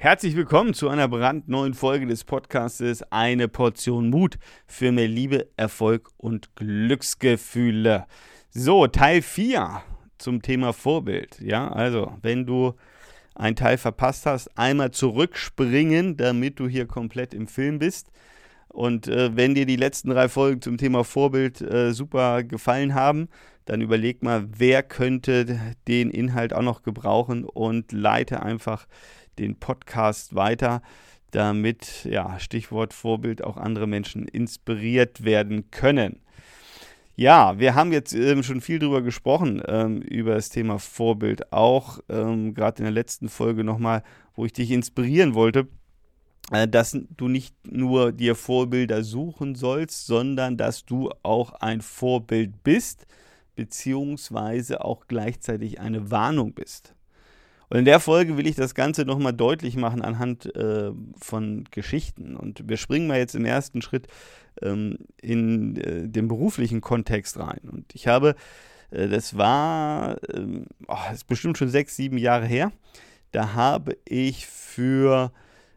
Herzlich willkommen zu einer brandneuen Folge des Podcastes Eine Portion Mut für mehr Liebe, Erfolg und Glücksgefühle. So, Teil 4 zum Thema Vorbild. Ja, also, wenn du einen Teil verpasst hast, einmal zurückspringen, damit du hier komplett im Film bist. Und äh, wenn dir die letzten drei Folgen zum Thema Vorbild äh, super gefallen haben, dann überleg mal, wer könnte den Inhalt auch noch gebrauchen und leite einfach den Podcast weiter, damit, ja, Stichwort Vorbild, auch andere Menschen inspiriert werden können. Ja, wir haben jetzt ähm, schon viel darüber gesprochen, ähm, über das Thema Vorbild, auch ähm, gerade in der letzten Folge nochmal, wo ich dich inspirieren wollte, äh, dass du nicht nur dir Vorbilder suchen sollst, sondern dass du auch ein Vorbild bist, beziehungsweise auch gleichzeitig eine Warnung bist. Und in der Folge will ich das Ganze nochmal deutlich machen anhand äh, von Geschichten. Und wir springen mal jetzt im ersten Schritt ähm, in äh, den beruflichen Kontext rein. Und ich habe, äh, das war, ähm, oh, das ist bestimmt schon sechs, sieben Jahre her, da habe ich für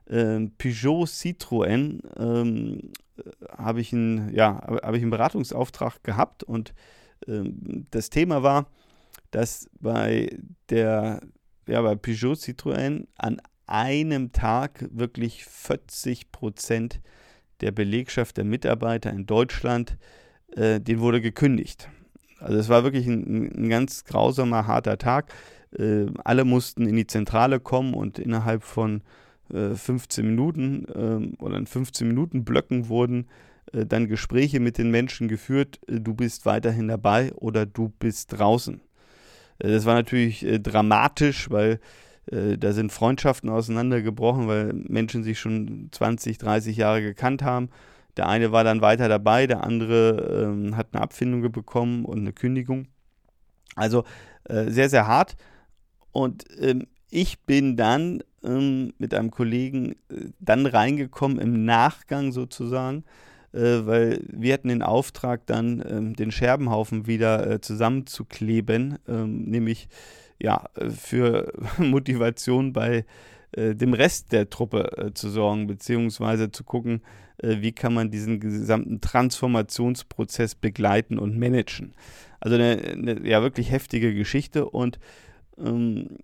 ähm, Peugeot Citroën ähm, habe ich, einen, ja, habe ich einen Beratungsauftrag gehabt und ähm, das Thema war, dass bei der ja, bei Peugeot Citroën an einem Tag wirklich 40 Prozent der Belegschaft der Mitarbeiter in Deutschland, äh, den wurde gekündigt. Also es war wirklich ein, ein ganz grausamer, harter Tag. Äh, alle mussten in die Zentrale kommen und innerhalb von äh, 15 Minuten äh, oder in 15 Minuten Blöcken wurden äh, dann Gespräche mit den Menschen geführt. Äh, du bist weiterhin dabei oder du bist draußen. Äh, das war natürlich äh, dramatisch, weil äh, da sind Freundschaften auseinandergebrochen, weil Menschen sich schon 20, 30 Jahre gekannt haben. Der eine war dann weiter dabei, der andere ähm, hat eine Abfindung bekommen und eine Kündigung. Also äh, sehr, sehr hart. Und ähm, ich bin dann ähm, mit einem Kollegen äh, dann reingekommen im Nachgang sozusagen äh, weil wir hatten den Auftrag, dann ähm, den Scherbenhaufen wieder äh, zusammenzukleben, ähm, nämlich ja, äh, für Motivation bei äh, dem Rest der Truppe äh, zu sorgen, beziehungsweise zu gucken, äh, wie kann man diesen gesamten Transformationsprozess begleiten und managen. Also eine, eine ja wirklich heftige Geschichte und ähm,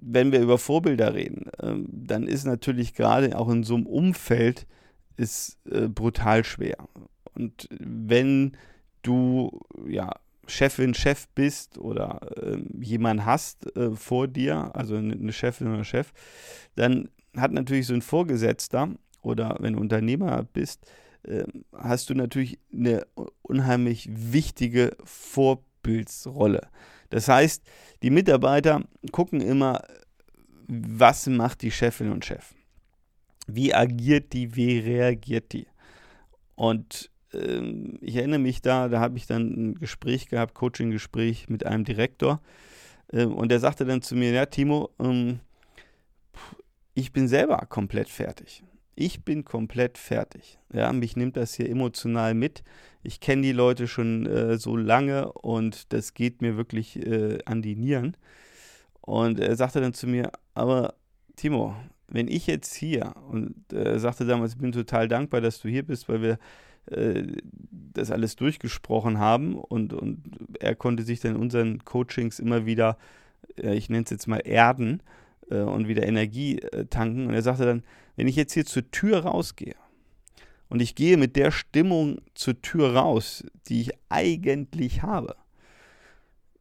wenn wir über Vorbilder reden, ähm, dann ist natürlich gerade auch in so einem Umfeld ist äh, brutal schwer. Und wenn du ja Chefin, Chef bist oder äh, jemanden hast äh, vor dir, also eine Chefin oder Chef, dann hat natürlich so ein Vorgesetzter oder wenn du Unternehmer bist, äh, hast du natürlich eine unheimlich wichtige Vorbildsrolle. Das heißt, die Mitarbeiter gucken immer, was macht die Chefin und Chef wie agiert die, wie reagiert die. Und ähm, ich erinnere mich da, da habe ich dann ein Gespräch gehabt, Coaching-Gespräch mit einem Direktor. Ähm, und der sagte dann zu mir, ja, Timo, ähm, ich bin selber komplett fertig. Ich bin komplett fertig. Ja, mich nimmt das hier emotional mit. Ich kenne die Leute schon äh, so lange und das geht mir wirklich äh, an die Nieren. Und er sagte dann zu mir, aber Timo, wenn ich jetzt hier, und äh, sagte damals, ich bin total dankbar, dass du hier bist, weil wir äh, das alles durchgesprochen haben und, und er konnte sich dann in unseren Coachings immer wieder, äh, ich nenne es jetzt mal erden äh, und wieder Energie tanken. Und er sagte dann, wenn ich jetzt hier zur Tür rausgehe und ich gehe mit der Stimmung zur Tür raus, die ich eigentlich habe,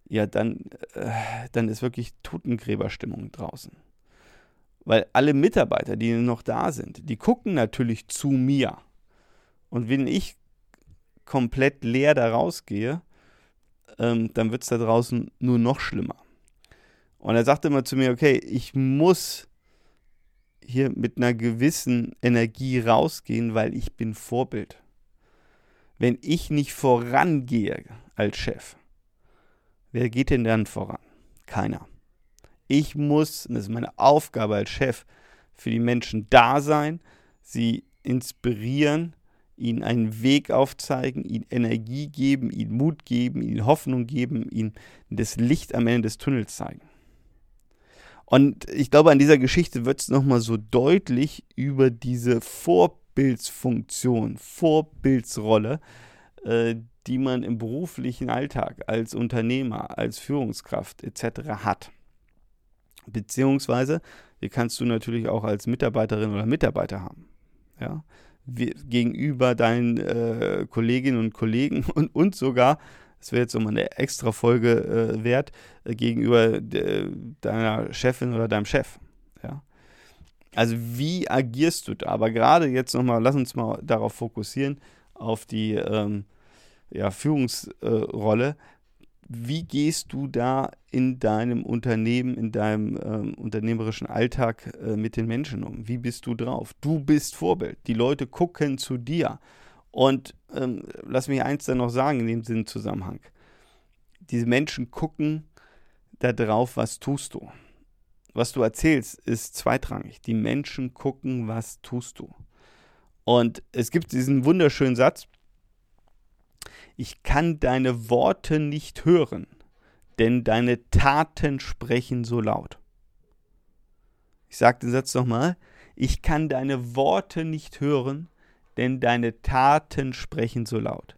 ja, dann, dann ist wirklich Totengräberstimmung draußen. Weil alle Mitarbeiter, die noch da sind, die gucken natürlich zu mir. Und wenn ich komplett leer da rausgehe, ähm, dann wird es da draußen nur noch schlimmer. Und er sagte immer zu mir, okay, ich muss hier mit einer gewissen Energie rausgehen, weil ich bin Vorbild. Wenn ich nicht vorangehe als Chef, wer geht denn dann voran? Keiner. Ich muss, und das ist meine Aufgabe als Chef, für die Menschen da sein, sie inspirieren, ihnen einen Weg aufzeigen, ihnen Energie geben, ihnen Mut geben, ihnen Hoffnung geben, ihnen das Licht am Ende des Tunnels zeigen. Und ich glaube, an dieser Geschichte wird es nochmal so deutlich über diese Vorbildsfunktion, Vorbildsrolle, äh, die man im beruflichen Alltag als Unternehmer, als Führungskraft etc. hat. Beziehungsweise, die kannst du natürlich auch als Mitarbeiterin oder Mitarbeiter haben. Ja? Wie, gegenüber deinen äh, Kolleginnen und Kollegen und, und sogar das wäre jetzt nochmal eine extra Folge äh, wert, äh, gegenüber de, deiner Chefin oder deinem Chef. Ja? Also wie agierst du da? Aber gerade jetzt nochmal, lass uns mal darauf fokussieren, auf die ähm, ja, Führungsrolle. Wie gehst du da in deinem Unternehmen, in deinem ähm, unternehmerischen Alltag äh, mit den Menschen um? Wie bist du drauf? Du bist Vorbild. Die Leute gucken zu dir. Und ähm, lass mich eins dann noch sagen in dem Sinn Zusammenhang. Diese Menschen gucken da drauf, was tust du. Was du erzählst, ist zweitrangig. Die Menschen gucken, was tust du. Und es gibt diesen wunderschönen Satz, ich kann deine Worte nicht hören, denn deine Taten sprechen so laut. Ich sage den Satz nochmal, ich kann deine Worte nicht hören, denn deine Taten sprechen so laut.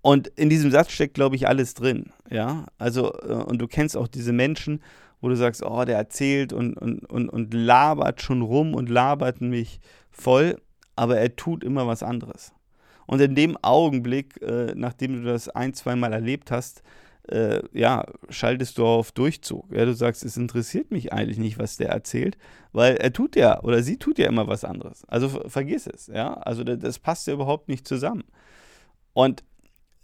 Und in diesem Satz steckt, glaube ich, alles drin. Ja, also, äh, und du kennst auch diese Menschen, wo du sagst, oh, der erzählt und, und, und, und labert schon rum und labert mich voll, aber er tut immer was anderes. Und in dem Augenblick, äh, nachdem du das ein, zwei Mal erlebt hast, äh, ja, schaltest du auf Durchzug. Ja, du sagst, es interessiert mich eigentlich nicht, was der erzählt, weil er tut ja oder sie tut ja immer was anderes. Also vergiss es, ja. Also das, das passt ja überhaupt nicht zusammen. Und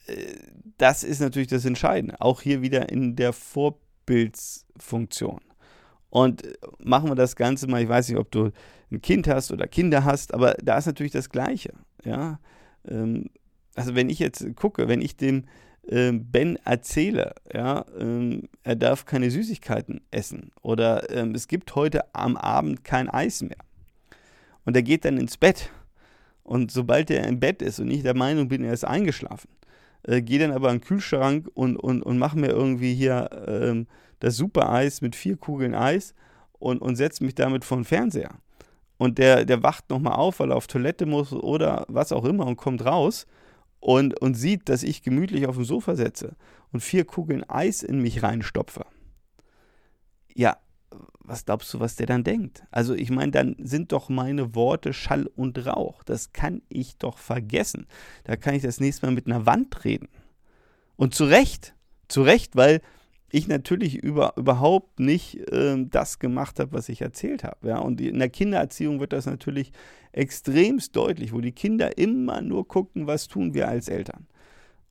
äh, das ist natürlich das Entscheidende. Auch hier wieder in der Vorbildsfunktion. Und äh, machen wir das Ganze mal, ich weiß nicht, ob du ein Kind hast oder Kinder hast, aber da ist natürlich das Gleiche. Ja? Ähm, also wenn ich jetzt gucke, wenn ich dem ähm, Ben erzähle, ja, ähm, er darf keine Süßigkeiten essen oder ähm, es gibt heute am Abend kein Eis mehr. Und er geht dann ins Bett. Und sobald er im Bett ist und ich der Meinung bin, er ist eingeschlafen, äh, gehe dann aber an den Kühlschrank und, und, und mache mir irgendwie hier ähm, das Super-Eis mit vier Kugeln Eis und, und setze mich damit vor den Fernseher. Und der, der wacht nochmal auf, weil er auf Toilette muss oder was auch immer und kommt raus und, und sieht, dass ich gemütlich auf dem Sofa setze und vier Kugeln Eis in mich reinstopfe, ja, was glaubst du, was der dann denkt? Also ich meine, dann sind doch meine Worte Schall und Rauch. Das kann ich doch vergessen. Da kann ich das nächste Mal mit einer Wand reden. Und zu Recht, zu Recht, weil ich natürlich über, überhaupt nicht äh, das gemacht habe, was ich erzählt habe. Ja? Und in der Kindererziehung wird das natürlich extremst deutlich, wo die Kinder immer nur gucken, was tun wir als Eltern.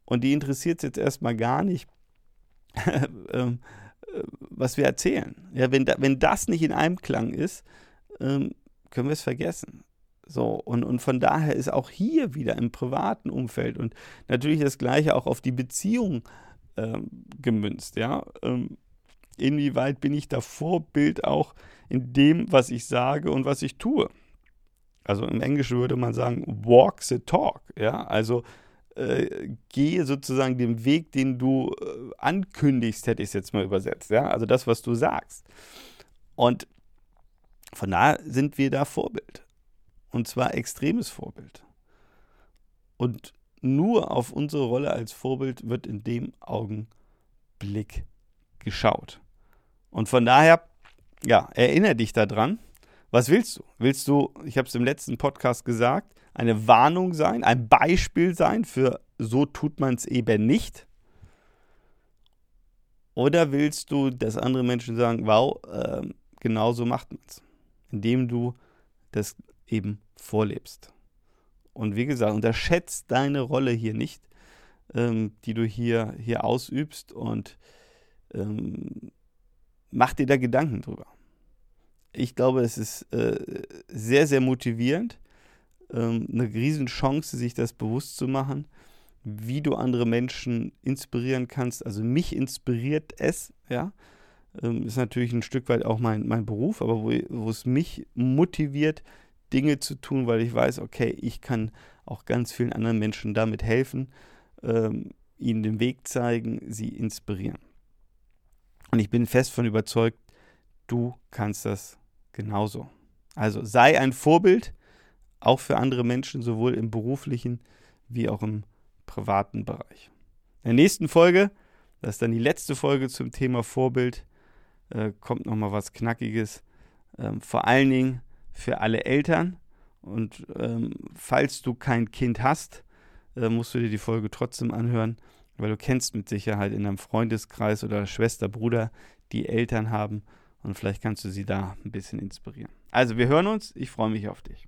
Und die interessiert es jetzt erstmal gar nicht, ähm, äh, was wir erzählen. Ja, wenn, da, wenn das nicht in Einklang ist, ähm, können wir es vergessen. So, und, und von daher ist auch hier wieder im privaten Umfeld und natürlich das Gleiche auch auf die Beziehung ähm, gemünzt. Ja? Ähm, inwieweit bin ich da Vorbild auch in dem, was ich sage und was ich tue? Also im Englischen würde man sagen, walk the talk. Ja? Also äh, gehe sozusagen den Weg, den du äh, ankündigst, hätte ich es jetzt mal übersetzt. Ja? Also das, was du sagst. Und von daher sind wir da Vorbild. Und zwar extremes Vorbild. Und nur auf unsere Rolle als Vorbild wird in dem Augenblick geschaut. Und von daher, ja, erinnere dich daran. Was willst du? Willst du, ich habe es im letzten Podcast gesagt, eine Warnung sein, ein Beispiel sein für so tut man es eben nicht? Oder willst du, dass andere Menschen sagen, wow, äh, genau so macht man es, indem du das eben vorlebst? Und wie gesagt, unterschätzt deine Rolle hier nicht, ähm, die du hier, hier ausübst und ähm, mach dir da Gedanken drüber. Ich glaube, es ist äh, sehr, sehr motivierend, ähm, eine Riesenchance, sich das bewusst zu machen, wie du andere Menschen inspirieren kannst. Also mich inspiriert es, ja. Ähm, ist natürlich ein Stück weit auch mein, mein Beruf, aber wo, wo es mich motiviert, Dinge zu tun, weil ich weiß, okay, ich kann auch ganz vielen anderen Menschen damit helfen, ähm, ihnen den Weg zeigen, sie inspirieren. Und ich bin fest von überzeugt, du kannst das genauso. Also sei ein Vorbild, auch für andere Menschen, sowohl im beruflichen wie auch im privaten Bereich. In der nächsten Folge, das ist dann die letzte Folge zum Thema Vorbild, äh, kommt nochmal was Knackiges. Ähm, vor allen Dingen für alle Eltern. Und ähm, falls du kein Kind hast, äh, musst du dir die Folge trotzdem anhören, weil du kennst mit Sicherheit in deinem Freundeskreis oder Schwester, Bruder, die Eltern haben und vielleicht kannst du sie da ein bisschen inspirieren. Also wir hören uns, ich freue mich auf dich.